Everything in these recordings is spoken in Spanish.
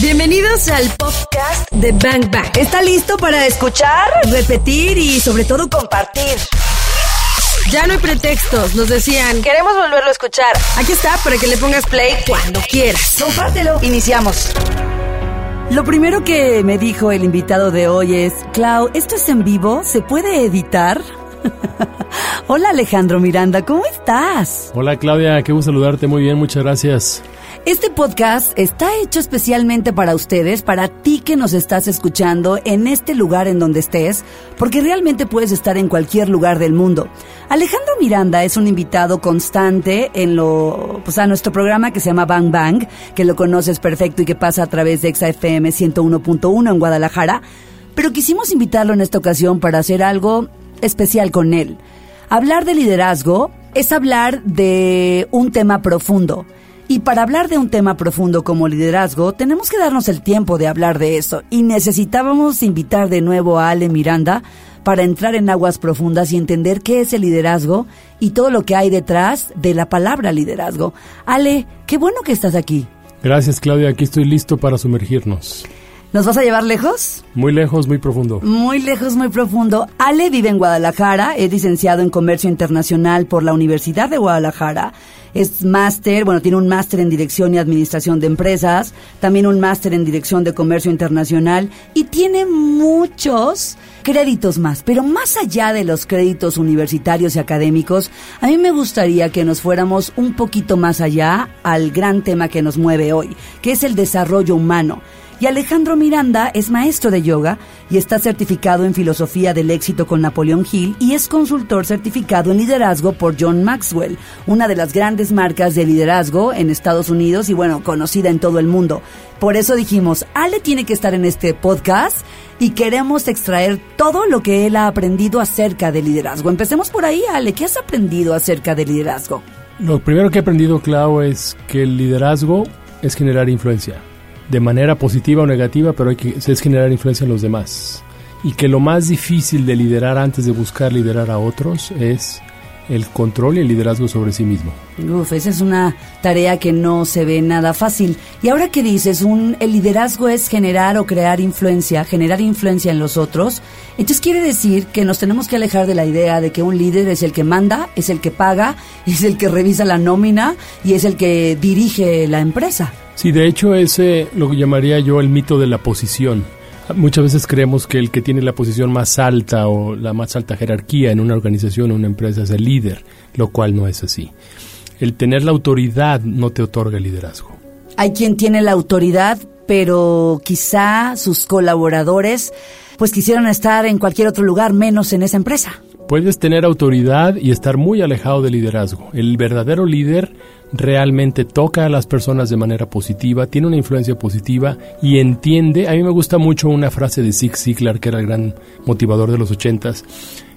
Bienvenidos al podcast de Bang Bang. ¿Está listo para escuchar, repetir y sobre todo compartir? Ya no hay pretextos, nos decían. Queremos volverlo a escuchar. Aquí está para que le pongas play cuando quieras. Compártelo. Iniciamos. Lo primero que me dijo el invitado de hoy es, Clau, ¿esto es en vivo? ¿Se puede editar? Hola Alejandro Miranda, ¿cómo estás? Hola Claudia, qué gusto saludarte, muy bien, muchas gracias. Este podcast está hecho especialmente para ustedes, para ti que nos estás escuchando en este lugar en donde estés, porque realmente puedes estar en cualquier lugar del mundo. Alejandro Miranda es un invitado constante en lo, pues a nuestro programa que se llama Bang Bang, que lo conoces perfecto y que pasa a través de XFM 101.1 en Guadalajara, pero quisimos invitarlo en esta ocasión para hacer algo especial con él. Hablar de liderazgo es hablar de un tema profundo. Y para hablar de un tema profundo como liderazgo, tenemos que darnos el tiempo de hablar de eso. Y necesitábamos invitar de nuevo a Ale Miranda para entrar en aguas profundas y entender qué es el liderazgo y todo lo que hay detrás de la palabra liderazgo. Ale, qué bueno que estás aquí. Gracias Claudia, aquí estoy listo para sumergirnos. ¿Nos vas a llevar lejos? Muy lejos, muy profundo. Muy lejos, muy profundo. Ale vive en Guadalajara, es licenciado en Comercio Internacional por la Universidad de Guadalajara. Es máster, bueno, tiene un máster en Dirección y Administración de Empresas, también un máster en Dirección de Comercio Internacional y tiene muchos créditos más. Pero más allá de los créditos universitarios y académicos, a mí me gustaría que nos fuéramos un poquito más allá al gran tema que nos mueve hoy, que es el desarrollo humano. Y Alejandro Miranda es maestro de yoga y está certificado en filosofía del éxito con Napoleón Hill y es consultor certificado en liderazgo por John Maxwell, una de las grandes marcas de liderazgo en Estados Unidos y bueno, conocida en todo el mundo. Por eso dijimos, Ale tiene que estar en este podcast y queremos extraer todo lo que él ha aprendido acerca de liderazgo. Empecemos por ahí, Ale, ¿qué has aprendido acerca de liderazgo? Lo primero que he aprendido, Clau, es que el liderazgo es generar influencia de manera positiva o negativa, pero hay que, es generar influencia en los demás. Y que lo más difícil de liderar antes de buscar liderar a otros es el control y el liderazgo sobre sí mismo. Uf, esa es una tarea que no se ve nada fácil. Y ahora que dices, un, el liderazgo es generar o crear influencia, generar influencia en los otros, entonces quiere decir que nos tenemos que alejar de la idea de que un líder es el que manda, es el que paga, es el que revisa la nómina y es el que dirige la empresa. Sí, de hecho ese lo que llamaría yo el mito de la posición. Muchas veces creemos que el que tiene la posición más alta o la más alta jerarquía en una organización o una empresa es el líder, lo cual no es así. El tener la autoridad no te otorga el liderazgo. Hay quien tiene la autoridad, pero quizá sus colaboradores pues quisieran estar en cualquier otro lugar menos en esa empresa. Puedes tener autoridad y estar muy alejado del liderazgo. El verdadero líder realmente toca a las personas de manera positiva, tiene una influencia positiva y entiende. A mí me gusta mucho una frase de Zig Ziglar, que era el gran motivador de los ochentas,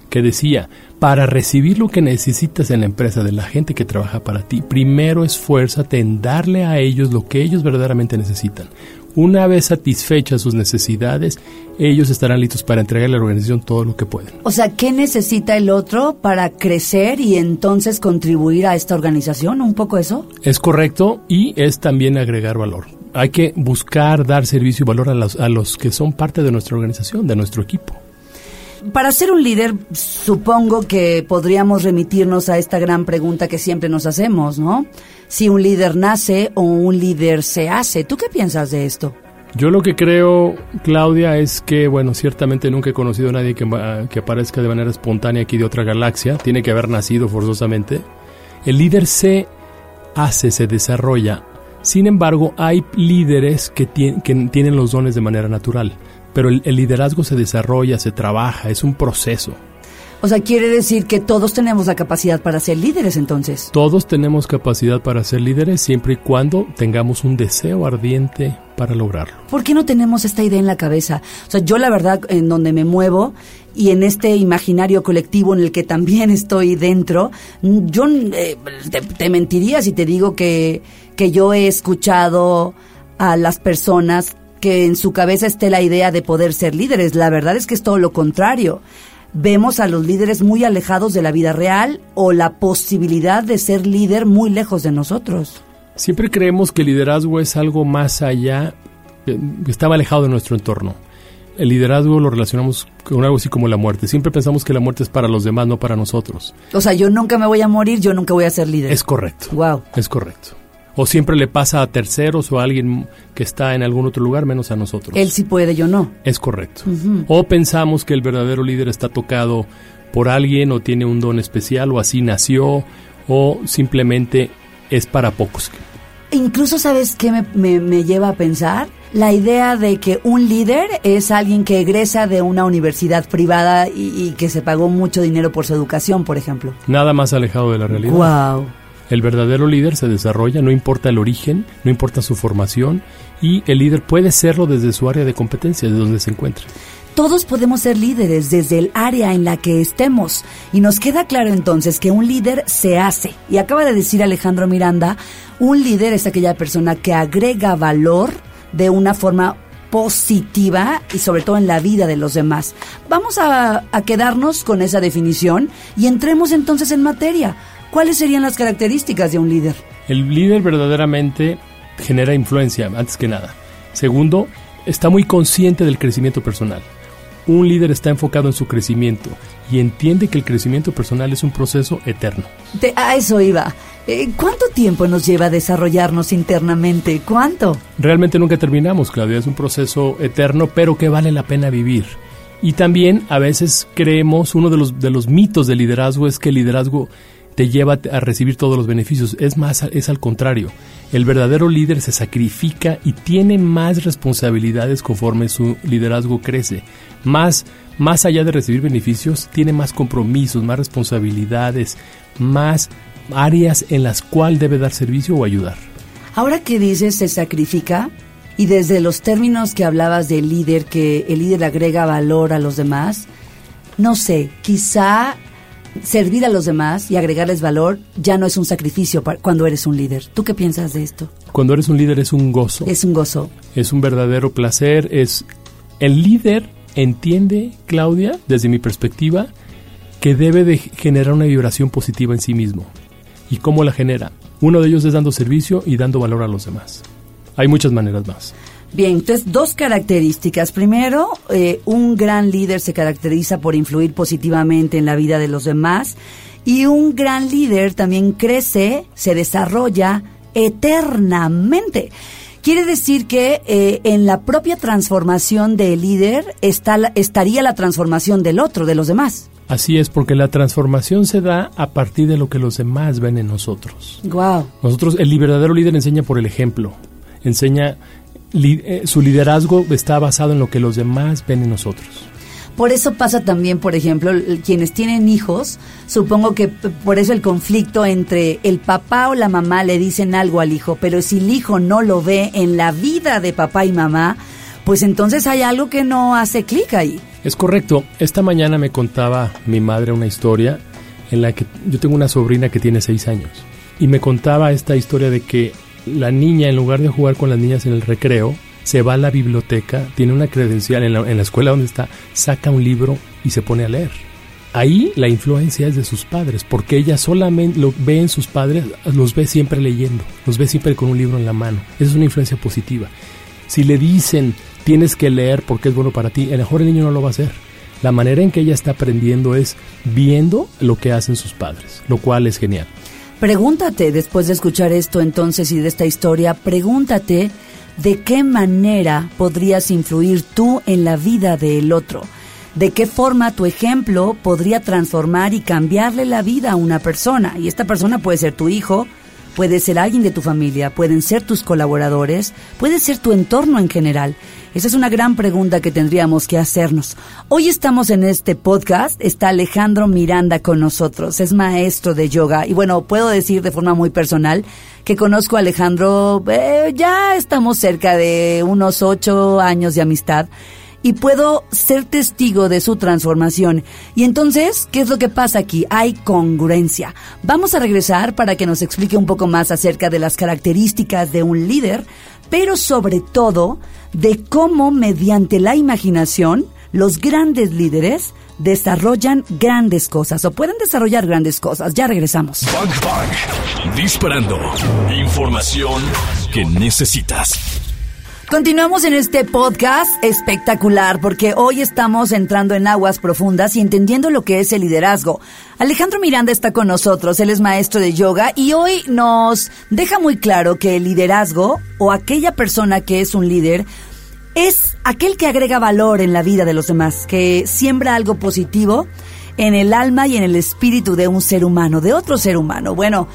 que decía, para recibir lo que necesitas en la empresa de la gente que trabaja para ti, primero esfuérzate en darle a ellos lo que ellos verdaderamente necesitan. Una vez satisfechas sus necesidades, ellos estarán listos para entregarle a la organización todo lo que pueden. O sea, ¿qué necesita el otro para crecer y entonces contribuir a esta organización? ¿Un poco eso? Es correcto y es también agregar valor. Hay que buscar dar servicio y valor a los, a los que son parte de nuestra organización, de nuestro equipo. Para ser un líder, supongo que podríamos remitirnos a esta gran pregunta que siempre nos hacemos, ¿no? Si un líder nace o un líder se hace. ¿Tú qué piensas de esto? Yo lo que creo, Claudia, es que, bueno, ciertamente nunca he conocido a nadie que, aparezca de manera espontánea aquí de otra galaxia. Tiene que haber nacido forzosamente. El líder se hace, se desarrolla. Sin embargo, hay líderes que, que tienen los dones de manera natural pero el, liderazgo se desarrolla, se trabaja, es un proceso. O sea, quiere decir que todos tenemos la capacidad para ser líderes entonces. Todos tenemos capacidad para ser líderes siempre y cuando tengamos un deseo ardiente para lograrlo. ¿Por qué no tenemos esta idea en la cabeza? O sea, yo la verdad en donde me muevo y en este imaginario colectivo en el que también estoy dentro, yo eh, te, te, mentiría si te digo que, que yo he escuchado a las personas que en su cabeza esté la idea de poder ser líderes. La verdad es que es todo lo contrario. Vemos a los líderes muy alejados de la vida real o la posibilidad de ser líder muy lejos de nosotros. Siempre creemos que el liderazgo es algo más allá eh, estaba alejado de nuestro entorno. El liderazgo lo relacionamos con algo así como la muerte. Siempre pensamos que la muerte es para los demás, no para nosotros. O sea, yo nunca me voy a morir, yo nunca voy a ser líder. Es correcto. Wow. Es correcto. O siempre le pasa a terceros o a alguien que está en algún otro lugar menos a nosotros. Él sí puede, yo no. Es correcto. O pensamos que el verdadero líder está tocado por alguien o tiene un don especial o así nació o simplemente es para pocos. Incluso, ¿sabes qué me, me, lleva a pensar? La idea de que un líder es alguien que egresa de una universidad privada y, y, que se pagó mucho dinero por su educación, por ejemplo. Nada más alejado de la realidad. Wow. El verdadero líder se desarrolla, no importa el origen, no importa su formación, y el líder puede serlo desde su área de competencia, de donde se encuentre. Todos podemos ser líderes desde el área en la que estemos. Y nos queda claro entonces que un líder se hace. Y acaba de decir Alejandro Miranda, un líder es aquella persona que agrega valor de una forma positiva y sobre todo en la vida de los demás. Vamos a, a, quedarnos con esa definición y entremos entonces en materia. ¿Cuáles serían las características de un líder? El líder verdaderamente genera influencia, antes que nada. Segundo, está muy consciente del crecimiento personal un líder está enfocado en su crecimiento y entiende que el crecimiento personal es un proceso eterno. a eso iba. Eh, ¿Cuánto tiempo nos lleva a desarrollarnos internamente? ¿Cuánto? Realmente nunca terminamos, Claudia. Es un proceso eterno, pero que vale la pena vivir. Y también a veces creemos, uno de los, de los mitos del liderazgo es que el liderazgo te lleva a recibir todos los beneficios. Es más, es al contrario. El verdadero líder se sacrifica y tiene más responsabilidades conforme su liderazgo crece. Más, más allá de recibir beneficios, tiene más compromisos, más responsabilidades, más áreas en las cuales debe dar servicio o ayudar. Ahora que dices se sacrifica, y desde los términos que hablabas del líder, que el líder agrega valor a los demás, no sé, quizá servir a los demás y agregarles valor ya no es un sacrificio cuando eres un líder. ¿Tú qué piensas de esto? Cuando eres un líder es un gozo. Es un gozo. Es un verdadero placer. Es el líder entiende, Claudia, desde mi perspectiva, que debe de generar una vibración positiva en sí mismo. ¿Y cómo la genera? Uno de ellos es dando servicio y dando valor a los demás. Hay muchas maneras más. Bien, entonces dos características. Primero, eh, un gran líder se caracteriza por influir positivamente en la vida de los demás y un gran líder también crece, se desarrolla eternamente. Quiere decir que eh, en la propia transformación del líder está estaría la transformación del otro, de los demás. Así es, porque la transformación se da a partir de lo que los demás ven en nosotros. Wow. Nosotros, el verdadero líder enseña por el ejemplo, enseña eh, su liderazgo está basado en lo que los demás ven en nosotros. Por eso pasa también, por ejemplo, quienes tienen hijos, supongo que por eso el conflicto entre el papá o la mamá le dicen algo al hijo, pero si el hijo no lo ve en la vida de papá y mamá, pues entonces hay algo que no hace clic ahí. Es correcto. Esta mañana me contaba mi madre una historia en la que yo tengo una sobrina que tiene seis años y me contaba esta historia de que la niña, en lugar de jugar con las niñas en el recreo, se va a la biblioteca, tiene una credencial en la, escuela donde está, saca un libro y se pone a leer. Ahí la influencia es de sus padres, porque ella solamente lo ve en sus padres, los ve siempre leyendo, los ve siempre con un libro en la mano. Esa es una influencia positiva. Si le dicen tienes que leer porque es bueno para ti, a lo mejor niño no lo va a hacer. La manera en que ella está aprendiendo es viendo lo que hacen sus padres, lo cual es genial. Pregúntate, después de escuchar esto entonces y de esta historia, pregúntate de qué manera podrías influir tú en la vida del otro. De qué forma tu ejemplo podría transformar y cambiarle la vida a una persona. Y esta persona puede ser tu hijo, puede ser alguien de tu familia, pueden ser tus colaboradores, puede ser tu entorno en general. Esa es una gran pregunta que tendríamos que hacernos. Hoy estamos en este podcast, está Alejandro Miranda con nosotros, es maestro de yoga y bueno, puedo decir de forma muy personal que conozco a Alejandro, eh, ya estamos cerca de unos ocho años de amistad y puedo ser testigo de su transformación. Y entonces, ¿qué es lo que pasa aquí? Hay congruencia. Vamos a regresar para que nos explique un poco más acerca de las características de un líder, pero sobre todo de cómo mediante la imaginación los grandes líderes desarrollan grandes cosas o pueden desarrollar grandes cosas. Ya regresamos. Disparando. Información que necesitas. Continuamos en este podcast espectacular porque hoy estamos entrando en aguas profundas y entendiendo lo que es el liderazgo. Alejandro Miranda está con nosotros, él es maestro de yoga y hoy nos deja muy claro que el liderazgo o aquella persona que es un líder es aquel que agrega valor en la vida de los demás, que siembra algo positivo en el alma y en el espíritu de un ser humano, de otro ser humano. Bueno,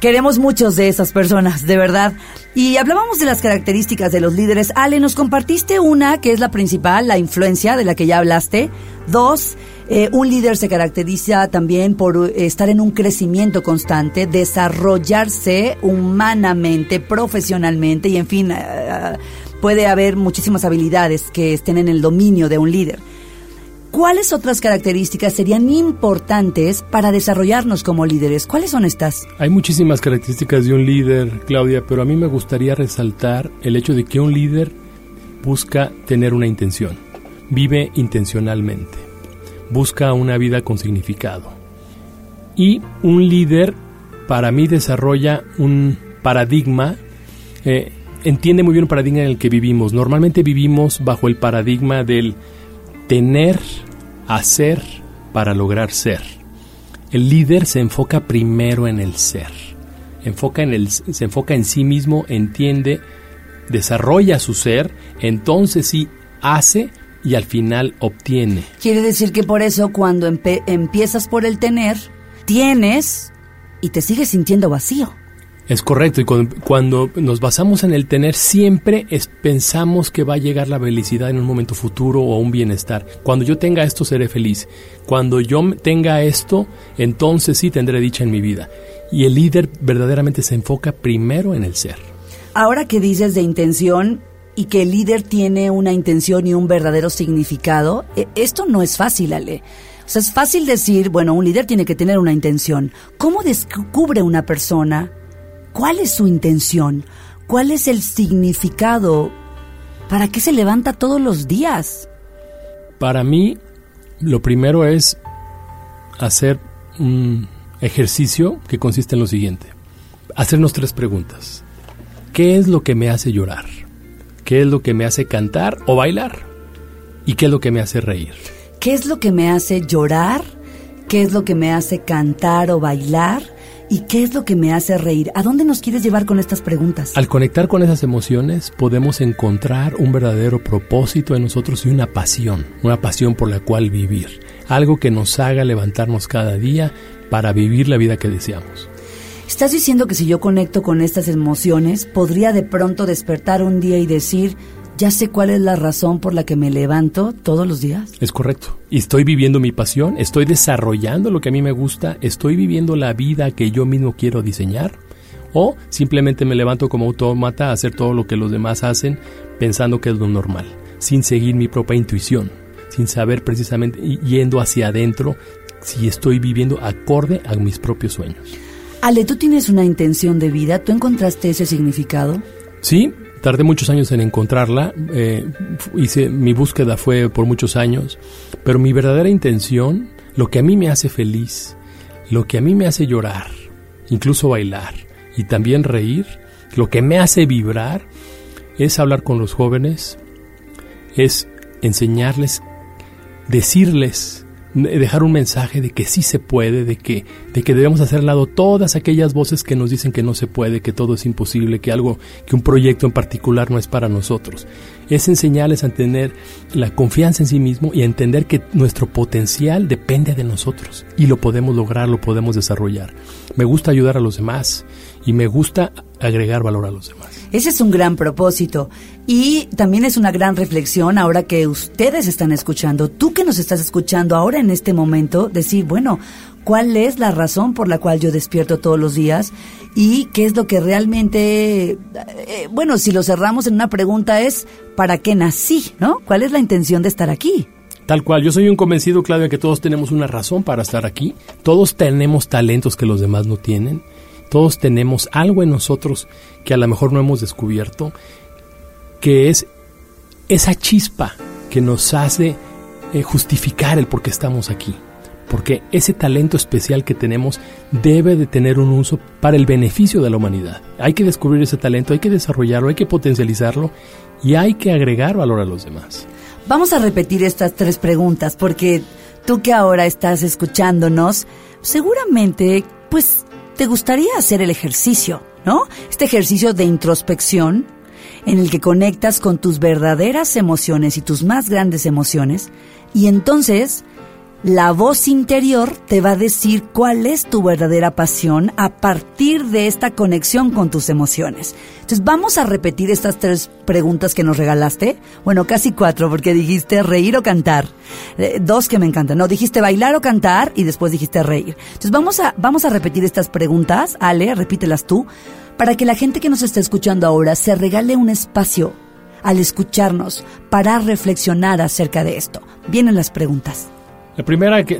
Queremos muchos de esas personas, de verdad. Y hablábamos de las características de los líderes. Ale, nos compartiste una que es la principal, la influencia de la que ya hablaste. Dos, eh, un líder se caracteriza también por estar en un crecimiento constante, desarrollarse humanamente, profesionalmente y en fin, eh, puede haber muchísimas habilidades que estén en el dominio de un líder. ¿Cuáles otras características serían importantes para desarrollarnos como líderes? ¿Cuáles son estas? Hay muchísimas características de un líder, Claudia, pero a mí me gustaría resaltar el hecho de que un líder busca tener una intención, vive intencionalmente, busca una vida con significado. Y un líder, para mí, desarrolla un paradigma, eh, entiende muy bien el paradigma en el que vivimos. Normalmente vivimos bajo el paradigma del tener, hacer para lograr ser. El líder se enfoca primero en el ser. Se enfoca en sí mismo, entiende, desarrolla su ser, entonces sí hace y al final obtiene. Quiere decir que por eso cuando empiezas por el tener, tienes y te sigues sintiendo vacío. Es correcto, y cuando, nos basamos en el tener, siempre pensamos que va a llegar la felicidad en un momento futuro o un bienestar. Cuando yo tenga esto, seré feliz. Cuando yo tenga esto, entonces sí tendré dicha en mi vida. Y el líder verdaderamente se enfoca primero en el ser. Ahora que dices de intención y que el líder tiene una intención y un verdadero significado, e, esto no es fácil, Ale. O sea, es fácil decir, bueno, un líder tiene que tener una intención. ¿Cómo descubre una persona ¿Cuál es su intención? ¿Cuál es el significado? ¿Para qué se levanta todos los días? Para mí, lo primero es hacer un ejercicio que consiste en lo siguiente. Hacernos tres preguntas. ¿Qué es lo que me hace llorar? ¿Qué es lo que me hace cantar o bailar? ¿Y qué es lo que me hace reír? ¿Qué es lo que me hace llorar? ¿Qué es lo que me hace cantar o bailar? ¿Y qué es lo que me hace reír? ¿A dónde nos quieres llevar con estas preguntas? Al conectar con esas emociones podemos encontrar un verdadero propósito en nosotros y una pasión, una pasión por la cual vivir, algo que nos haga levantarnos cada día para vivir la vida que deseamos. ¿Estás diciendo que si yo conecto con estas emociones, podría de pronto despertar un día y decir, ya sé cuál es la razón por la que me levanto todos los días. Es correcto. Y estoy viviendo mi pasión, estoy desarrollando lo que a mí me gusta, estoy viviendo la vida que yo mismo quiero diseñar. O simplemente me levanto como autómata a hacer todo lo que los demás hacen pensando que es lo normal, sin seguir mi propia intuición, sin saber precisamente yendo hacia adentro si estoy viviendo acorde a mis propios sueños. Ale, ¿tú tienes una intención de vida? ¿Tú encontraste ese significado? Sí, Tardé muchos años en encontrarla, eh, hice, mi búsqueda fue por muchos años, pero mi verdadera intención, lo que a mí me hace feliz, lo que a mí me hace llorar, incluso bailar y también reír, lo que me hace vibrar, es hablar con los jóvenes, es enseñarles, decirles dejar un mensaje de que sí se puede, de que, de que debemos hacer lado todas aquellas voces que nos dicen que no se puede, que todo es imposible, que algo, que un proyecto en particular no es para nosotros. Es enseñarles a tener la confianza en sí mismo y a entender que nuestro potencial depende de nosotros y lo podemos lograr, lo podemos desarrollar. Me gusta ayudar a los demás y me gusta agregar valor a los demás. Ese es un gran propósito y también es una gran reflexión ahora que ustedes están escuchando, tú que nos estás escuchando ahora en este momento, decir, bueno, ¿cuál es la razón por la cual yo despierto todos los días? Y qué es lo que realmente, eh, bueno, si lo cerramos en una pregunta es, ¿para qué nací? ¿No? ¿Cuál es la intención de estar aquí? Tal cual, yo soy un convencido, Claudia, que todos tenemos una razón para estar aquí, todos tenemos talentos que los demás no tienen todos tenemos algo en nosotros que a lo mejor no hemos descubierto, que es esa chispa que nos hace eh, justificar el por qué estamos aquí. porque ese talento especial que tenemos debe de tener un uso para el beneficio de la humanidad. Hay que descubrir ese talento, hay que desarrollarlo, hay que potencializarlo y hay que agregar valor a los demás. Vamos a repetir estas tres preguntas porque tú que ahora estás escuchándonos, seguramente pues te gustaría hacer el ejercicio, ¿no? Este ejercicio de introspección en el que conectas con tus verdaderas emociones y tus más grandes emociones y entonces la voz interior te va a decir cuál es tu verdadera pasión a partir de esta conexión con tus emociones. Entonces vamos a repetir estas tres preguntas que nos regalaste. Bueno, casi cuatro porque dijiste reír o cantar. Eh, dos que me encantan. No, dijiste bailar o cantar y después dijiste reír. Entonces vamos a, vamos a repetir estas preguntas. Ale, repítelas tú, para que la gente que nos está escuchando ahora se regale un espacio al escucharnos para reflexionar acerca de esto. Vienen las preguntas. La primera que,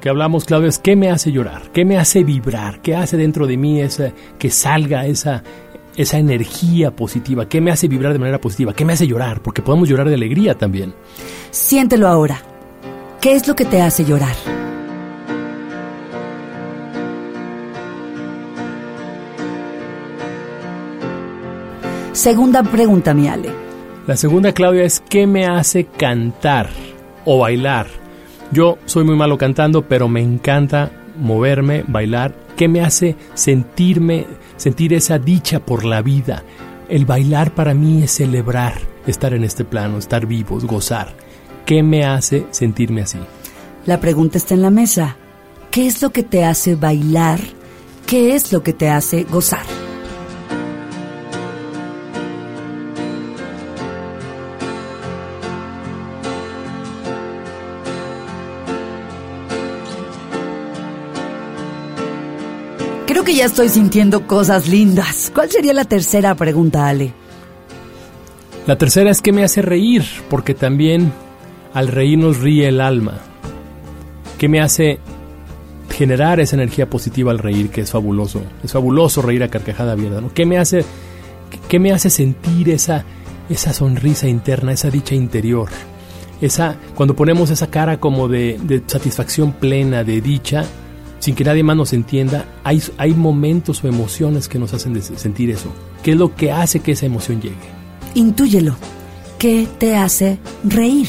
que, hablamos, Claudio, es qué me hace llorar, qué me hace vibrar, qué hace dentro de mí esa, que salga esa, esa energía positiva, qué me hace vibrar de manera positiva, qué me hace llorar, porque podemos llorar de alegría también. Siéntelo ahora. ¿Qué es lo que te hace llorar? Segunda pregunta, mi Ale. La segunda, Claudia, es ¿qué me hace cantar o bailar? Yo soy muy malo cantando, pero me encanta moverme, bailar. ¿Qué me hace sentirme, sentir esa dicha por la vida? El bailar para mí es celebrar, estar en este plano, estar vivos, gozar. ¿Qué me hace sentirme así? La pregunta está en la mesa. ¿Qué es lo que te hace bailar? ¿Qué es lo que te hace gozar? Estoy sintiendo cosas lindas. ¿Cuál sería la tercera pregunta, Ale? La tercera es que me hace reír, porque también al reír nos ríe el alma. ¿Qué me hace generar esa energía positiva al reír, que es fabuloso? Es fabuloso reír a carcajada abierta. ¿Qué me hace, qué me hace sentir esa, esa sonrisa interna, esa dicha interior? Esa, cuando ponemos esa cara como de, de satisfacción plena, de dicha, sin que nadie más nos entienda, hay, hay momentos o emociones que nos hacen sentir eso. ¿Qué es lo que hace que esa emoción llegue? Intúyelo. ¿Qué te hace reír?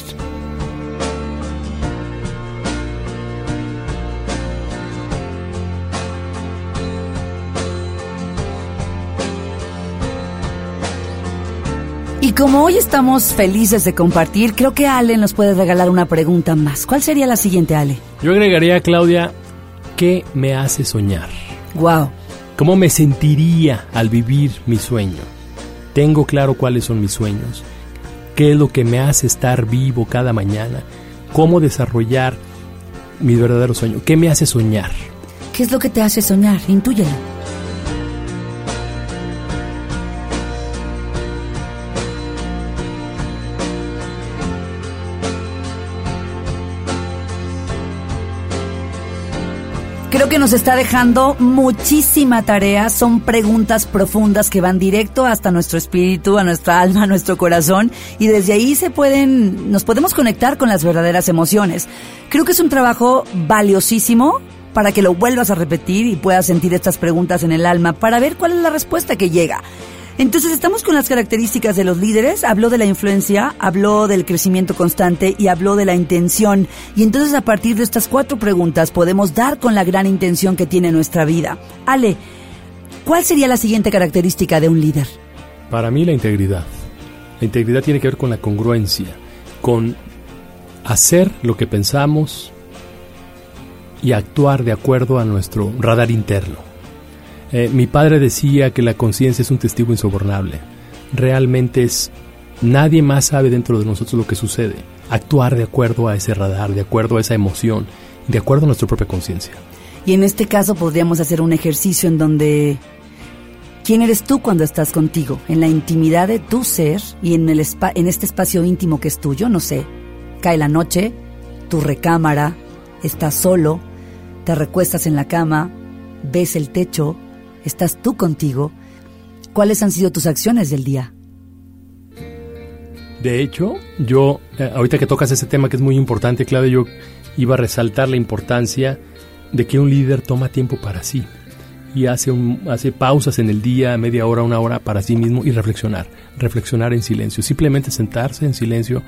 Y como hoy estamos felices de compartir, creo que Ale nos puede regalar una pregunta más. ¿Cuál sería la siguiente, Ale? Yo agregaría, Claudia, ¿Qué me hace soñar? Wow. ¿Cómo me sentiría al vivir mi sueño? Tengo claro cuáles son mis sueños. ¿Qué es lo que me hace estar vivo cada mañana? ¿Cómo desarrollar mi verdadero sueño? ¿Qué me hace soñar? ¿Qué es lo que te hace soñar? Intúyelo. Creo que nos está dejando muchísima tarea. Son preguntas profundas que van directo hasta nuestro espíritu, a nuestra alma, a nuestro corazón. Y desde ahí se pueden, nos podemos conectar con las verdaderas emociones. Creo que es un trabajo valiosísimo para que lo vuelvas a repetir y puedas sentir estas preguntas en el alma para ver cuál es la respuesta que llega. Entonces estamos con las características de los líderes, habló de la influencia, habló del crecimiento constante y habló de la intención. Y entonces a partir de estas cuatro preguntas podemos dar con la gran intención que tiene nuestra vida. Ale, ¿cuál sería la siguiente característica de un líder? Para mí la integridad. La integridad tiene que ver con la congruencia, con hacer lo que pensamos y actuar de acuerdo a nuestro radar interno. Eh, mi padre decía que la conciencia es un testigo insobornable. Realmente es... Nadie más sabe dentro de nosotros lo que sucede. Actuar de acuerdo a ese radar, de acuerdo a esa emoción, de acuerdo a nuestra propia conciencia. Y en este caso podríamos hacer un ejercicio en donde... ¿Quién eres tú cuando estás contigo? En la intimidad de tu ser y en, el en este espacio íntimo que es tuyo, no sé. Cae la noche, tu recámara, estás solo, te recuestas en la cama, ves el techo, ¿Estás tú contigo? ¿Cuáles han sido tus acciones del día? De hecho, yo, eh, ahorita que tocas ese tema que es muy importante, Claudio, yo iba a resaltar la importancia de que un líder toma tiempo para sí y hace, hace pausas en el día, media hora, una hora para sí mismo y reflexionar, reflexionar en silencio, simplemente sentarse en silencio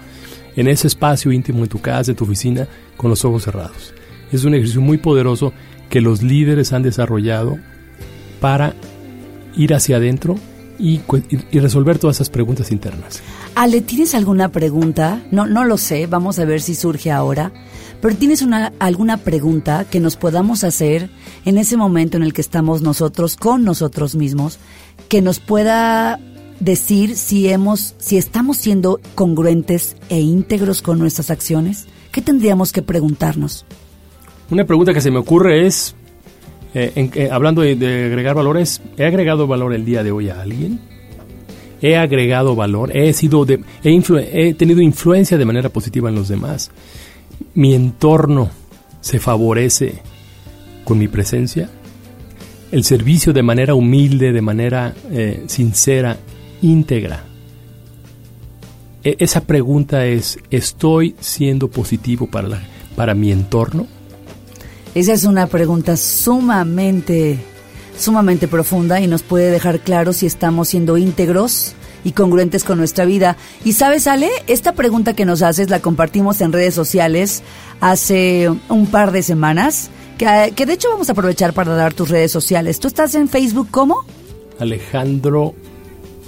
en ese espacio íntimo de tu casa, de tu oficina, con los ojos cerrados. Es un ejercicio muy poderoso que los líderes han desarrollado para ir hacia adentro y, y, resolver todas esas preguntas internas. Ale, ¿tienes alguna pregunta? No, no lo sé, vamos a ver si surge ahora. Pero ¿tienes una, alguna pregunta que nos podamos hacer en ese momento en el que estamos nosotros con nosotros mismos, que nos pueda decir si hemos, si estamos siendo congruentes e íntegros con nuestras acciones? ¿Qué tendríamos que preguntarnos? Una pregunta que se me ocurre es, eh, eh, hablando de, agregar valores, ¿he agregado valor el día de hoy a alguien? ¿He agregado valor? ¿He, sido de, he tenido influencia de manera positiva en los demás? ¿Mi entorno se favorece con mi presencia? ¿El servicio de manera humilde, de manera eh, sincera, íntegra? E, esa pregunta es, ¿estoy siendo positivo para, la, para mi entorno? Esa es una pregunta sumamente, sumamente profunda y nos puede dejar claro si estamos siendo íntegros y congruentes con nuestra vida. Y sabes, Ale, esta pregunta que nos haces la compartimos en redes sociales hace un par de semanas, que, que de hecho vamos a aprovechar para dar tus redes sociales. ¿Tú estás en Facebook cómo? Alejandro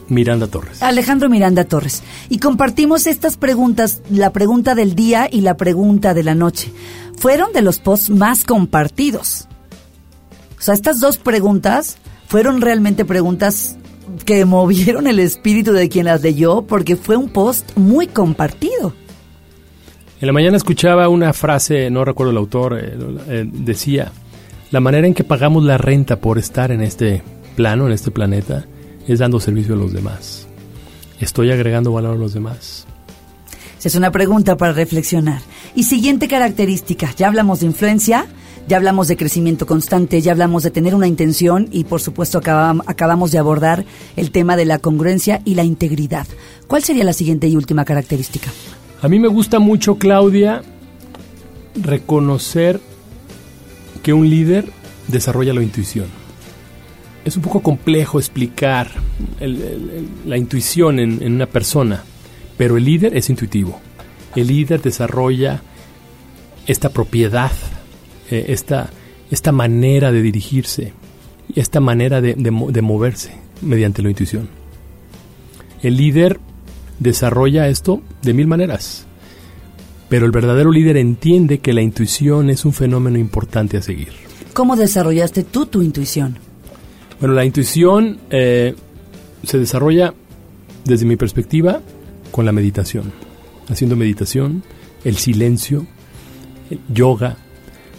Miranda Torres. Alejandro Miranda Torres. Y compartimos estas preguntas, la pregunta del día y la pregunta de la noche fueron de los posts más compartidos. O sea, estas dos preguntas fueron realmente preguntas que movieron el espíritu de quien las leyó porque fue un post muy compartido. En la mañana escuchaba una frase, no recuerdo el autor, eh, eh, decía, la manera en que pagamos la renta por estar en este plano, en este planeta, es dando servicio a los demás. ¿Estoy agregando valor a los demás? Es una pregunta para reflexionar. Y siguiente característica, ya hablamos de influencia, ya hablamos de crecimiento constante, ya hablamos de tener una intención y por supuesto acabamos de abordar el tema de la congruencia y la integridad. ¿Cuál sería la siguiente y última característica? A mí me gusta mucho, Claudia, reconocer que un líder desarrolla la intuición. Es un poco complejo explicar la intuición en una persona, pero el líder es intuitivo. El líder desarrolla esta propiedad, eh, esta, esta manera de dirigirse, esta manera de, de moverse mediante la intuición. El líder desarrolla esto de mil maneras, pero el verdadero líder entiende que la intuición es un fenómeno importante a seguir. ¿Cómo desarrollaste tú tu intuición? Bueno, la intuición eh, se desarrolla, desde mi perspectiva, con la meditación, haciendo meditación, el silencio, el yoga,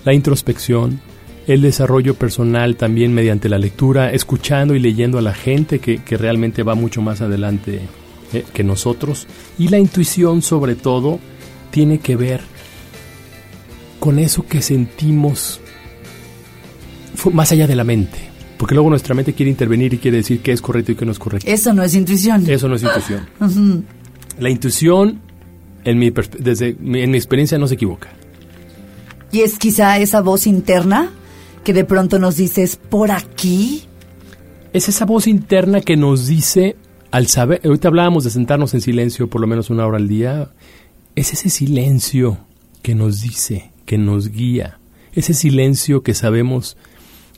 la introspección, el desarrollo personal también mediante la lectura, escuchando y leyendo a la gente que, realmente va mucho más adelante eh, que nosotros. Y la intuición sobre todo tiene que ver con eso que sentimos más allá de la mente. Porque luego nuestra mente quiere intervenir y quiere decir qué es correcto y qué no es correcto. Eso no es intuición. Eso no es intuición. La intuición, en mi, desde en mi experiencia, no se equivoca. Y es quizá esa voz interna que de pronto nos dice, ¿es por aquí? Es esa voz interna que nos dice, al saber, ahorita hablábamos de sentarnos en silencio por lo menos una hora al día, es ese silencio que nos dice, que nos guía, ese silencio que sabemos,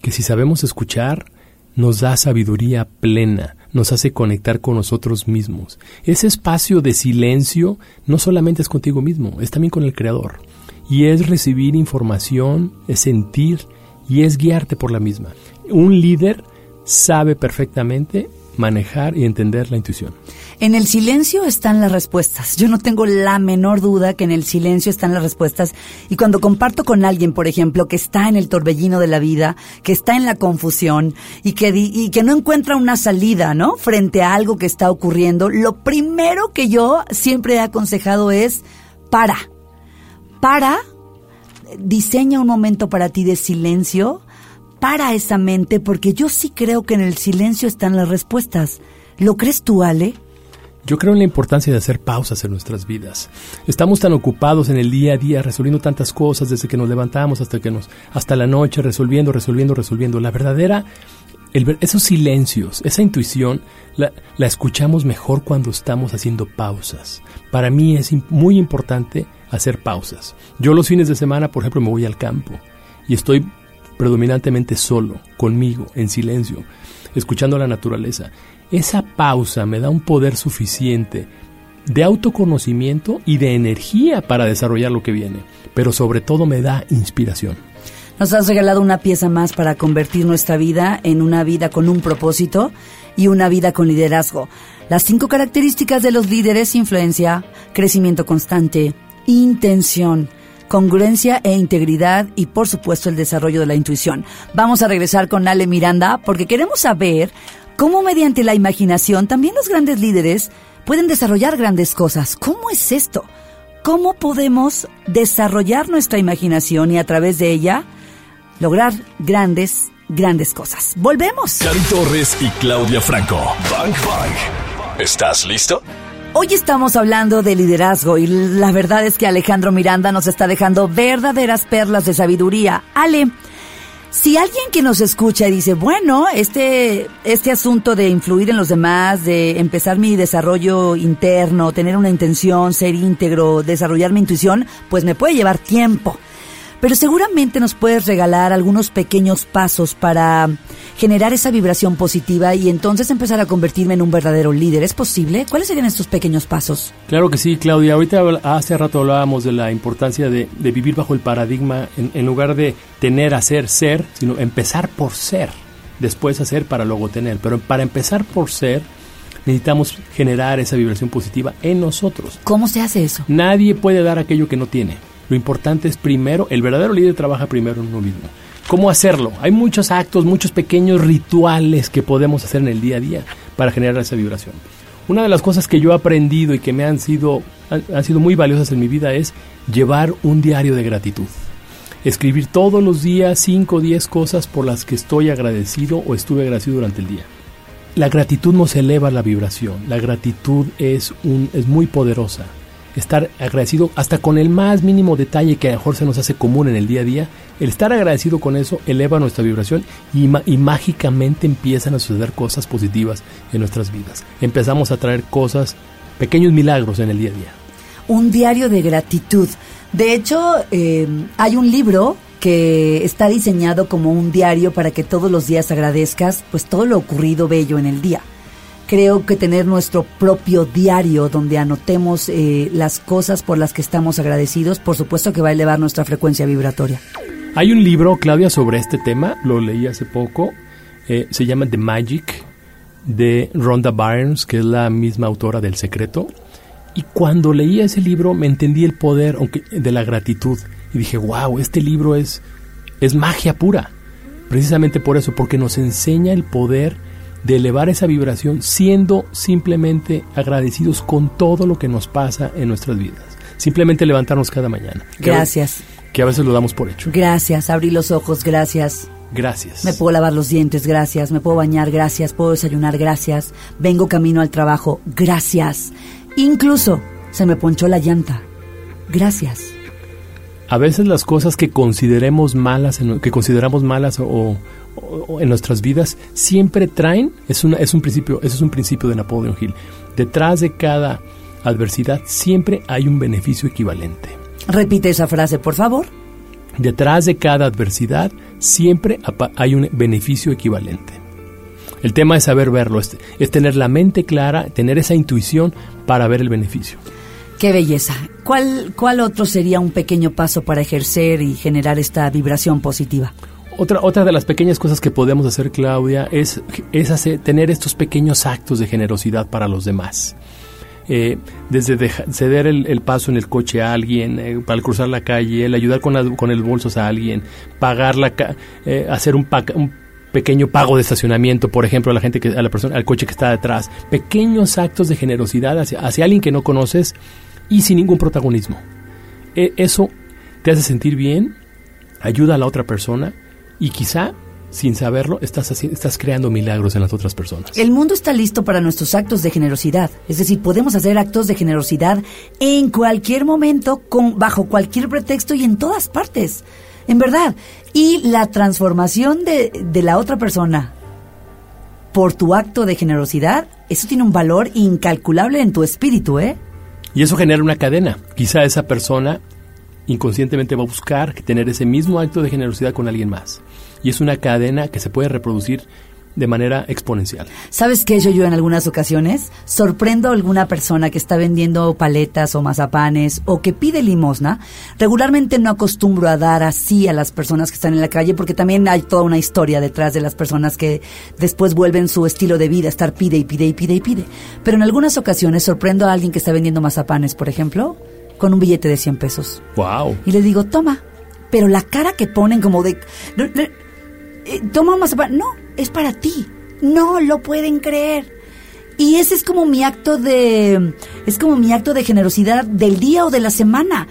que si sabemos escuchar, nos da sabiduría plena, nos hace conectar con nosotros mismos. Ese espacio de silencio no solamente es contigo mismo, es también con el Creador. Y es recibir información, es sentir y es guiarte por la misma. Un líder sabe perfectamente manejar y entender la intuición. En el silencio están las respuestas. Yo no tengo la menor duda que en el silencio están las respuestas. Y cuando comparto con alguien, por ejemplo, que está en el torbellino de la vida, que está en la confusión y que, y que no encuentra una salida, ¿no? Frente a algo que está ocurriendo, lo primero que yo siempre he aconsejado es para. Para, diseña un momento para ti de silencio para esa mente porque yo sí creo que en el silencio están las respuestas. ¿Lo crees tú, Ale? Yo creo en la importancia de hacer pausas en nuestras vidas. Estamos tan ocupados en el día a día resolviendo tantas cosas desde que nos levantamos hasta que nos hasta la noche resolviendo, resolviendo, resolviendo. La verdadera esos silencios, esa intuición, la, la, escuchamos mejor cuando estamos haciendo pausas. Para mí es muy importante hacer pausas. Yo los fines de semana, por ejemplo, me voy al campo y estoy predominantemente solo, conmigo, en silencio, escuchando la naturaleza. Esa pausa me da un poder suficiente de autoconocimiento y de energía para desarrollar lo que viene, pero sobre todo me da inspiración. Nos has regalado una pieza más para convertir nuestra vida en una vida con un propósito y una vida con liderazgo. Las cinco características de los líderes, influencia, crecimiento constante, intención, congruencia e integridad y por supuesto el desarrollo de la intuición. Vamos a regresar con Ale Miranda porque queremos saber cómo mediante la imaginación también los grandes líderes pueden desarrollar grandes cosas. ¿Cómo es esto? ¿Cómo podemos desarrollar nuestra imaginación y a través de ella lograr grandes, grandes cosas. Volvemos. Cari Torres y Claudia Franco. Bang Bang. ¿Estás listo? Hoy estamos hablando de liderazgo y la verdad es que Alejandro Miranda nos está dejando verdaderas perlas de sabiduría. Ale, si alguien que nos escucha y dice, bueno, este, este asunto de influir en los demás, de empezar mi desarrollo interno, tener una intención, ser íntegro, desarrollar mi intuición, pues me puede llevar tiempo pero seguramente nos puedes regalar algunos pequeños pasos para generar esa vibración positiva y entonces empezar a convertirme en un verdadero líder. ¿Es posible? ¿Cuáles serían estos pequeños pasos? Claro que sí, Claudia. Ahorita hace rato hablábamos de la importancia de, vivir bajo el paradigma en, lugar de tener, hacer, ser, sino empezar por ser, después hacer para luego tener. Pero para empezar por ser, necesitamos generar esa vibración positiva en nosotros. ¿Cómo se hace eso? Nadie puede dar aquello que no tiene. Lo importante es primero, el verdadero líder trabaja primero en uno mismo. ¿Cómo hacerlo? Hay muchos actos, muchos pequeños rituales que podemos hacer en el día a día para generar esa vibración. Una de las cosas que yo he aprendido y que me han sido, han, sido muy valiosas en mi vida es llevar un diario de gratitud. Escribir todos los días 5 o 10 cosas por las que estoy agradecido o estuve agradecido durante el día. La gratitud nos eleva la vibración. La gratitud es, un, es muy poderosa estar agradecido hasta con el más mínimo detalle que a lo mejor se nos hace común en el día a día, el estar agradecido con eso eleva nuestra vibración y, mágicamente empiezan a suceder cosas positivas en nuestras vidas. Empezamos a traer cosas, pequeños milagros en el día a día. Un diario de gratitud. De hecho, eh, hay un libro que está diseñado como un diario para que todos los días agradezcas pues todo lo ocurrido bello en el día creo que tener nuestro propio diario donde anotemos eh, las cosas por las que estamos agradecidos, por supuesto que va a elevar nuestra frecuencia vibratoria. Hay un libro, Claudia, sobre este tema, lo leí hace poco, eh, se llama The Magic, de Rhonda Byrnes, que es la misma autora del Secreto. Y cuando leí ese libro me entendí el poder de la gratitud y dije, wow, este libro es, es magia pura. Precisamente por eso, porque nos enseña el poder de elevar esa vibración siendo simplemente agradecidos con todo lo que nos pasa en nuestras vidas. Simplemente levantarnos cada mañana. Gracias. Que a, veces lo damos por hecho. Gracias, abrir los ojos, gracias. Gracias. Me puedo lavar los dientes, gracias. Me puedo bañar, gracias. Puedo desayunar, gracias. Vengo camino al trabajo, gracias. Incluso se me ponchó la llanta. Gracias. A veces las cosas que consideremos malas, que consideramos malas o, en nuestras vidas siempre traen, es, una, es un principio, eso es un principio de Napoleon Hill, detrás de cada adversidad siempre hay un beneficio equivalente. Repite esa frase, por favor. Detrás de cada adversidad siempre hay un beneficio equivalente. El tema es saber verlo, es, es tener la mente clara, tener esa intuición para ver el beneficio. Qué belleza. ¿Cuál, ¿Cuál otro sería un pequeño paso para ejercer y generar esta vibración positiva? Otra, otra de las pequeñas cosas que podemos hacer, Claudia, es, es hacer, tener estos pequeños actos de generosidad para los demás. Eh, desde ceder el, paso en el coche a alguien, eh, para cruzar la calle, el ayudar con, con el bolso a alguien, pagar la, eh, hacer un, un pequeño pago de estacionamiento, por ejemplo, a la gente que, a la persona, al coche que está detrás, pequeños actos de generosidad hacia, hacia alguien que no conoces y sin ningún protagonismo. eso te hace sentir bien, ayuda a la otra persona y quizá sin saberlo, estás, estás creando milagros en las otras personas. El mundo está listo para nuestros actos de generosidad. Es decir, podemos hacer actos de generosidad en cualquier momento, con, bajo cualquier pretexto y en todas partes. En verdad. Y la transformación de, de la otra persona por tu acto de generosidad, eso tiene un valor incalculable en tu espíritu, ¿eh? Y eso genera una cadena. Quizá esa persona inconscientemente va a buscar tener ese mismo acto de generosidad con alguien más. Y es una cadena que se puede reproducir de manera exponencial. ¿Sabes qué? Yo, yo en algunas ocasiones sorprendo a alguna persona que está vendiendo paletas o mazapanes o que pide limosna. Regularmente no acostumbro a dar así a las personas que están en la calle porque también hay toda una historia detrás de las personas que después vuelven su estilo de vida, estar pide y pide y pide y pide. Pero en algunas ocasiones sorprendo a alguien que está vendiendo mazapanes, por ejemplo, con un billete de 100 pesos. ¡Wow! Y le digo, toma. Pero la cara que ponen como de... eh, toma un mazapán. No, es para ti. No lo pueden creer. Y ese es como mi acto de... Es como mi acto de generosidad del día o de la semana.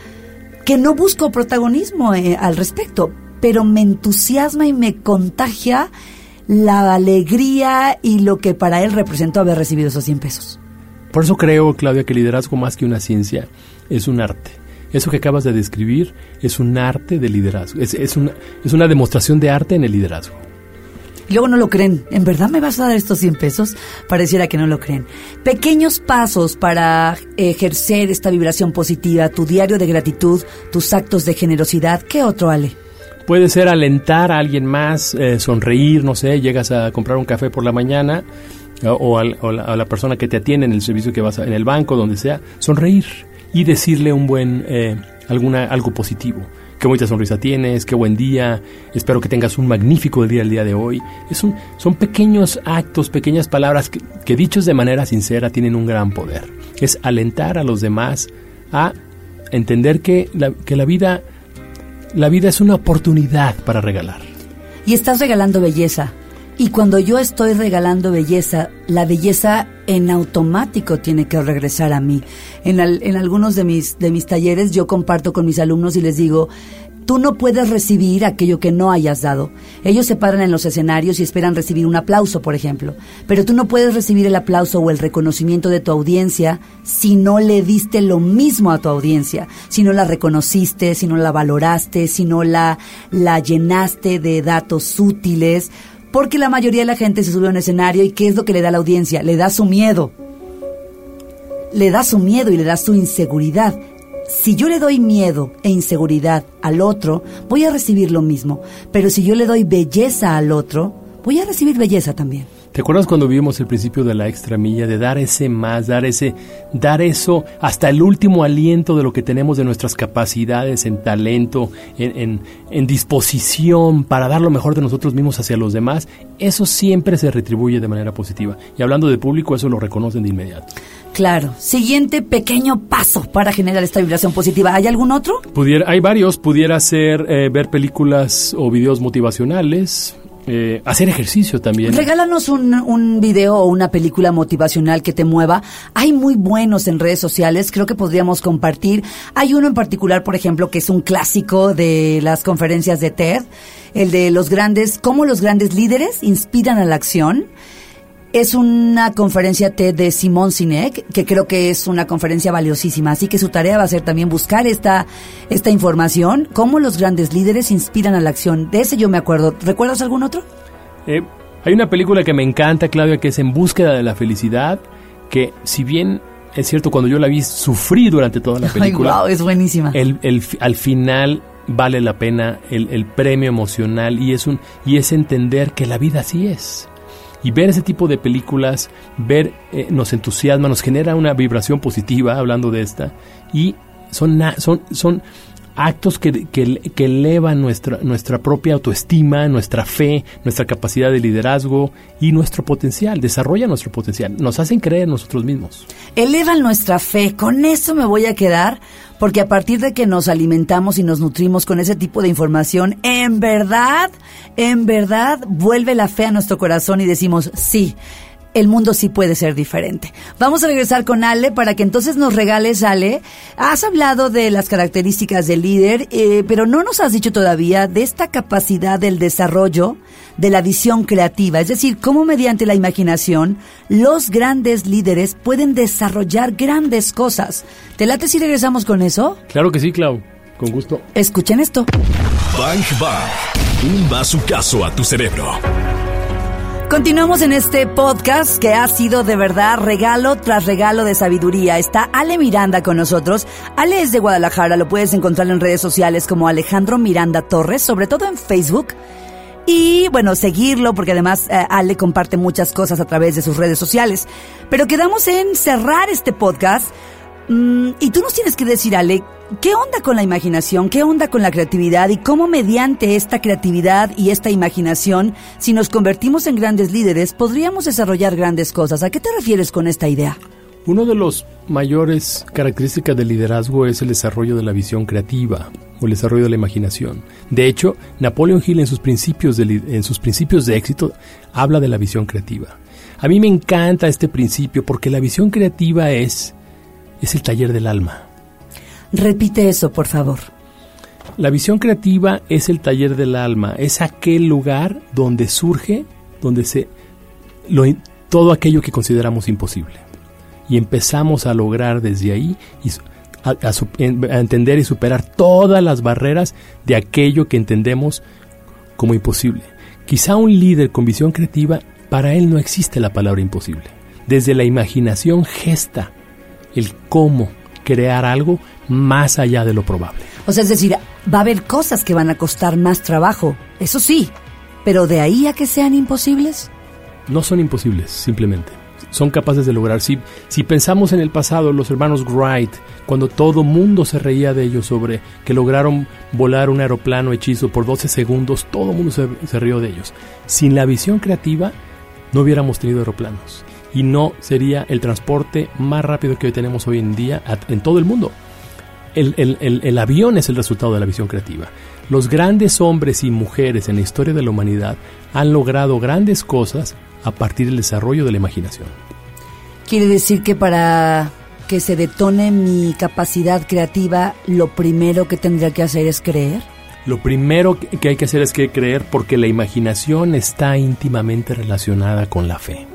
Que no busco protagonismo eh, al respecto. Pero me entusiasma y me contagia la alegría y lo que para él representó haber recibido esos 100 pesos. Por eso creo, Claudia, que liderazgo más que una ciencia es un arte. Eso que acabas de describir es un arte de liderazgo. Es, una, es una demostración de arte en el liderazgo. Luego no lo creen. ¿En verdad me vas a dar estos 100 pesos? Pareciera que no lo creen. Pequeños pasos para ejercer esta vibración positiva, tu diario de gratitud, tus actos de generosidad. ¿Qué otro, Ale? Puede ser alentar a alguien más, eh, sonreír, no sé, llegas a comprar un café por la mañana o, o, al, o a la persona que te atiende en el servicio que vas a, en el banco, donde sea, sonreír y decirle un buen, eh, alguna, algo positivo. Qué bonita sonrisa tienes, qué buen día, espero que tengas un magnífico día el día de hoy. Es un, son pequeños actos, pequeñas palabras que, dichos de manera sincera tienen un gran poder. Es alentar a los demás a entender que que la vida la vida es una oportunidad para regalar. Y estás regalando belleza. Y cuando yo estoy regalando belleza, la belleza en automático tiene que regresar a mí. En, al, en algunos de mis, de mis talleres yo comparto con mis alumnos y les digo, tú no puedes recibir aquello que no hayas dado. Ellos se paran en los escenarios y esperan recibir un aplauso, por ejemplo. Pero tú no puedes recibir el aplauso o el reconocimiento de tu audiencia si no le diste lo mismo a tu audiencia, si no la reconociste, si no la valoraste, si no la, la llenaste de datos útiles. Porque la mayoría de la gente se sube a un escenario y ¿qué es lo que le da a la audiencia? Le da su miedo. Le da su miedo y le da su inseguridad. Si yo le doy miedo e inseguridad al otro, voy a recibir lo mismo. Pero si yo le doy belleza al otro, voy a recibir belleza también. ¿Te acuerdas cuando vivimos el principio de la extra milla, de dar ese más, dar ese, dar eso hasta el último aliento de lo que tenemos de nuestras capacidades, en talento, en, en, en disposición para dar lo mejor de nosotros mismos hacia los demás? Eso siempre se retribuye de manera positiva. Y hablando de público, eso lo reconocen de inmediato. Claro. Siguiente pequeño paso para generar esta vibración positiva. ¿Hay algún otro? Pudiera, hay varios. Pudiera ser eh, ver películas o videos motivacionales, eh, hacer ejercicio también. Regálanos un, un video o una película motivacional que te mueva. Hay muy buenos en redes sociales, creo que podríamos compartir. Hay uno en particular, por ejemplo, que es un clásico de las conferencias de TED, el de los grandes, cómo los grandes líderes inspiran a la acción. Es una conferencia TED de Simón Sinek, que creo que es una conferencia valiosísima. Así que su tarea va a ser también buscar esta, esta información, cómo los grandes líderes inspiran a la acción. De ese yo me acuerdo. ¿Recuerdas algún otro? Eh, hay una película que me encanta, Claudia, que es En búsqueda de la felicidad, que si bien es cierto, cuando yo la vi, sufrí durante toda la película. Ay, wow, es buenísima. El, el, al final vale la pena el, el premio emocional y es, un, y es entender que la vida así es. Y ver ese tipo de películas, ver, eh, nos entusiasma, nos genera una vibración positiva, hablando de esta, y son, son, son actos que, que, elevan nuestra, nuestra propia autoestima, nuestra fe, nuestra capacidad de liderazgo y nuestro potencial, desarrollan nuestro potencial, nos hacen creer nosotros mismos. Elevan nuestra fe, con eso me voy a quedar, porque a partir de que nos alimentamos y nos nutrimos con ese tipo de información, en verdad, en verdad, vuelve la fe a nuestro corazón y decimos, sí, el mundo sí puede ser diferente. Vamos a regresar con Ale para que entonces nos regales, Ale. Has hablado de las características del líder, eh, pero no nos has dicho todavía de esta capacidad del desarrollo de la visión creativa, es decir, cómo mediante la imaginación los grandes líderes pueden desarrollar grandes cosas. ¿Te late si regresamos con eso? Claro que sí, Clau. Con gusto. Escuchen esto. Bang Bang. Un bazucazo a tu cerebro. Continuamos en este podcast que ha sido de verdad regalo tras regalo de sabiduría. Está Ale Miranda con nosotros. Ale es de Guadalajara, lo puedes encontrar en redes sociales como Alejandro Miranda Torres, sobre todo en Facebook. Y bueno, seguirlo porque además eh, Ale comparte muchas cosas a través de sus redes sociales. Pero quedamos en cerrar este podcast. Mm, y tú nos tienes que decir, Ale, ¿Qué onda con la imaginación? ¿Qué onda con la creatividad? ¿Y cómo mediante esta creatividad y esta imaginación, si nos convertimos en grandes líderes, podríamos desarrollar grandes cosas? ¿A qué te refieres con esta idea? Uno de los mayores características del liderazgo es el desarrollo de la visión creativa o el desarrollo de la imaginación. De hecho, Napoleon Hill en sus principios de, en sus principios de éxito habla de la visión creativa. A mí me encanta este principio porque la visión creativa es, es el taller del alma. Repite eso, por favor. La visión creativa es el taller del alma, es aquel lugar donde surge, donde se todo aquello que consideramos imposible. Y empezamos a lograr desde ahí a, entender y superar todas las barreras de aquello que entendemos como imposible. Quizá un líder con visión creativa, para él no existe la palabra imposible. Desde la imaginación gesta el cómo crear algo más allá de lo probable. O sea, es decir, va a haber cosas que van a costar más trabajo, eso sí, pero de ahí a que sean imposibles. No son imposibles, simplemente. Son capaces de lograr. Si, si pensamos en el pasado, los hermanos Wright, cuando todo mundo se reía de ellos sobre que lograron volar un aeroplano hechizo por 12 segundos, todo el mundo se, se rió de ellos. Sin la visión creativa, no hubiéramos tenido aeroplanos y no sería el transporte más rápido que hoy tenemos hoy en día en todo el mundo. El, el, avión es el resultado de la visión creativa. Los grandes hombres y mujeres en la historia de la humanidad han logrado grandes cosas a partir del desarrollo de la imaginación. Quiere decir que para que se detone mi capacidad creativa, lo primero que tendría que hacer es creer. Lo primero que hay que hacer es que creer porque la imaginación está íntimamente relacionada con la fe.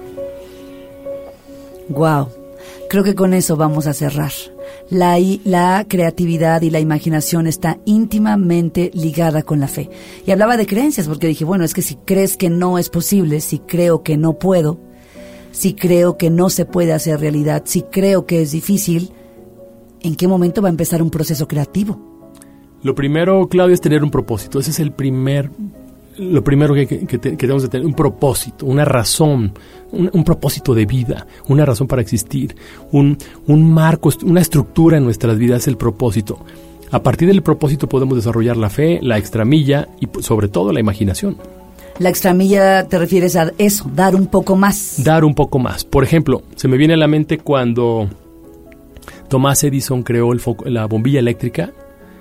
Wow. Creo que con eso vamos a cerrar. La, creatividad y la imaginación está íntimamente ligada con la fe. Y hablaba de creencias porque dije, bueno, es que si crees que no es posible, si creo que no puedo, si creo que no se puede hacer realidad, si creo que es difícil, ¿en qué momento va a empezar un proceso creativo? Lo primero, Claudia, es tener un propósito. Ese es el primer lo primero que, que, tenemos que tener, un propósito, una razón, un, propósito de vida, una razón para existir, un, un marco, una estructura en nuestras vidas es el propósito. A partir del propósito podemos desarrollar la fe, la extramilla y sobre todo la imaginación. La extramilla te refieres a eso, dar un poco más. Dar un poco más. Por ejemplo, se me viene a la mente cuando Tomás Edison creó el la bombilla eléctrica,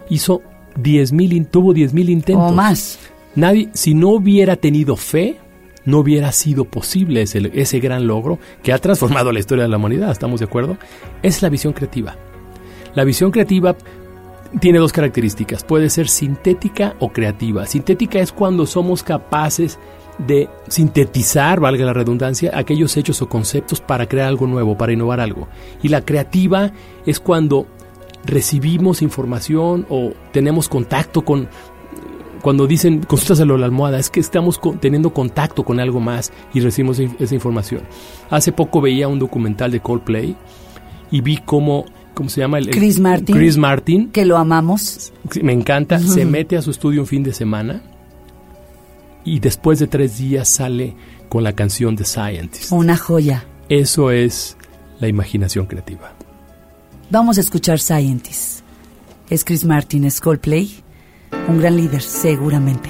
hizo 10.000, tuvo 10.000 intentos. O más. Nadie, si no hubiera tenido fe, no hubiera sido posible ese, ese gran logro que ha transformado la historia de la humanidad, ¿estamos de acuerdo? Es la visión creativa. La visión creativa tiene dos características, puede ser sintética o creativa. Sintética es cuando somos capaces de sintetizar, valga la redundancia, aquellos hechos o conceptos para crear algo nuevo, para innovar algo. Y la creativa es cuando recibimos información o tenemos contacto con cuando dicen consúltaselo a la almohada, es que estamos teniendo contacto con algo más y recibimos esa información. Hace poco veía un documental de Coldplay y vi cómo ¿cómo se llama? El, Chris Martin. Chris Martin. Que lo amamos. Me encanta. Se mete a su estudio un fin de semana y después de tres días sale con la canción de Scientist. Una joya. Eso es la imaginación creativa. Vamos a escuchar Scientist. Es Chris Martin, es Coldplay un gran líder, seguramente.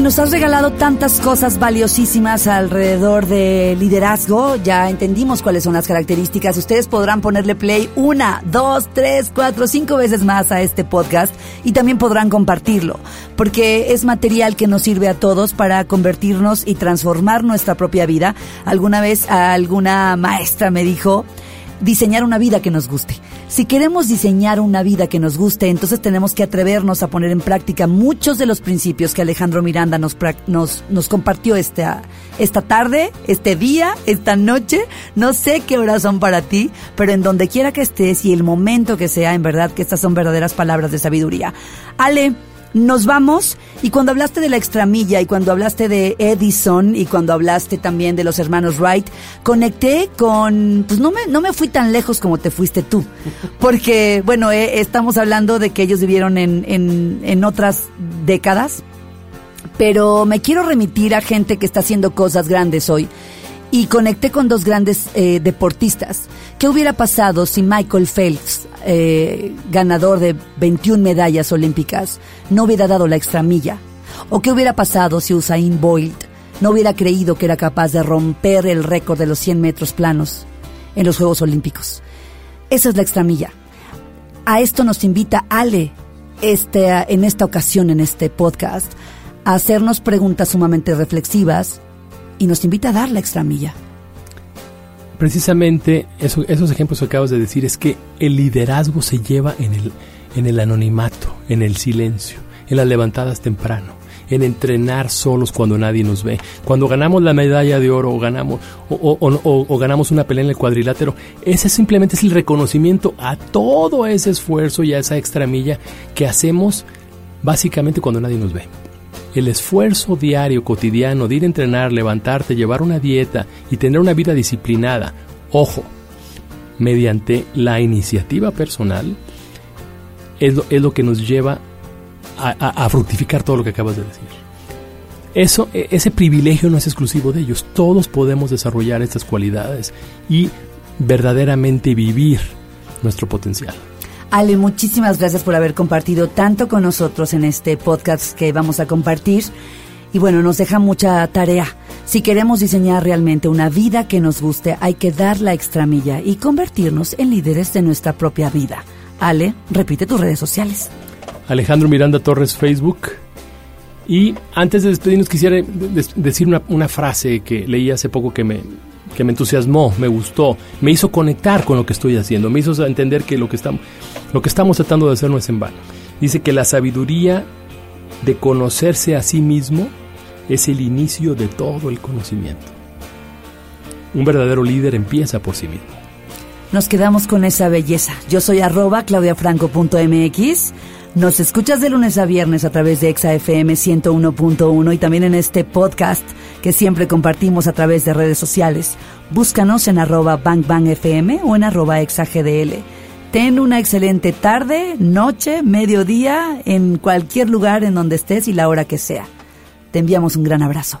Nos has regalado tantas cosas valiosísimas alrededor de liderazgo. Ya entendimos cuáles son las características. Ustedes podrán ponerle play una, dos, tres, cuatro, cinco veces más a este podcast y también podrán compartirlo, porque es material que nos sirve a todos para convertirnos y transformar nuestra propia vida. Alguna vez alguna maestra me dijo, diseñar una vida que nos guste. Si queremos diseñar una vida que nos guste, entonces tenemos que atrevernos a poner en práctica muchos de los principios que Alejandro Miranda nos, nos, nos compartió esta, esta tarde, este día, esta noche. No sé qué horas son para ti, pero en donde quiera que estés y el momento que sea, en verdad que estas son verdaderas palabras de sabiduría. Ale, nos vamos. Y cuando hablaste de la extramilla y cuando hablaste de Edison y cuando hablaste también de los hermanos Wright, conecté con, pues no me, no me fui tan lejos como te fuiste tú, porque bueno, eh, estamos hablando de que ellos vivieron en, en, en otras décadas, pero me quiero remitir a gente que está haciendo cosas grandes hoy. Y conecté con dos grandes eh, deportistas. ¿Qué hubiera pasado si Michael Phelps, eh, ganador de 21 medallas olímpicas, no hubiera dado la extramilla? ¿O qué hubiera pasado si Usain Bolt, no hubiera creído que era capaz de romper el récord de los 100 metros planos en los Juegos Olímpicos. Esa es la extramilla. A esto nos invita Ale este, en esta ocasión, en este podcast, a hacernos preguntas sumamente reflexivas y nos invita a dar la extramilla. Precisamente eso- esos ejemplos que acabas de decir es que el liderazgo se lleva en el, en el anonimato, en el silencio, en las levantadas temprano, en entrenar solos cuando nadie nos ve. Cuando ganamos la medalla de oro o ganamos, o- o ganamos una pelea en el cuadrilátero, ese simplemente es el reconocimiento a todo ese esfuerzo y a esa extramilla que hacemos básicamente cuando nadie nos ve. El esfuerzo diario, cotidiano, de ir a entrenar, levantarte, llevar una dieta y tener una vida disciplinada, ojo, mediante la iniciativa personal, es lo, que nos lleva a, a- a fructificar todo lo que acabas de decir. Eso, e- ese privilegio no es exclusivo de ellos. Todos podemos desarrollar estas cualidades y verdaderamente vivir nuestro potencial. Ale, muchísimas gracias por haber compartido tanto con nosotros en este podcast que vamos a compartir. Y bueno, nos deja mucha tarea. Si queremos diseñar realmente una vida que nos guste, hay que dar la extramilla y convertirnos en líderes de nuestra propia vida. Ale, repite tus redes sociales. Alejandro Miranda Torres Facebook. Y antes de despedirnos quisiera de- de- decir una, una frase que leí hace poco que me, que me entusiasmó, me gustó, me hizo conectar con lo que estoy haciendo, me hizo entender que lo que estamos, lo que estamos tratando de hacer no es en vano. Dice que la sabiduría de conocerse a sí mismo es el inicio de todo el conocimiento. Un verdadero líder empieza por sí mismo. Nos quedamos con esa belleza. Yo soy arroba claudiafranco.mx. Nos escuchas de lunes a viernes a través de ExaFM 101.1 y también en este podcast que siempre compartimos a través de redes sociales. Búscanos en arroba bangbangfm o en arroba exagdl. Ten una excelente tarde, noche, mediodía, en cualquier lugar en donde estés y la hora que sea. Te enviamos un gran abrazo.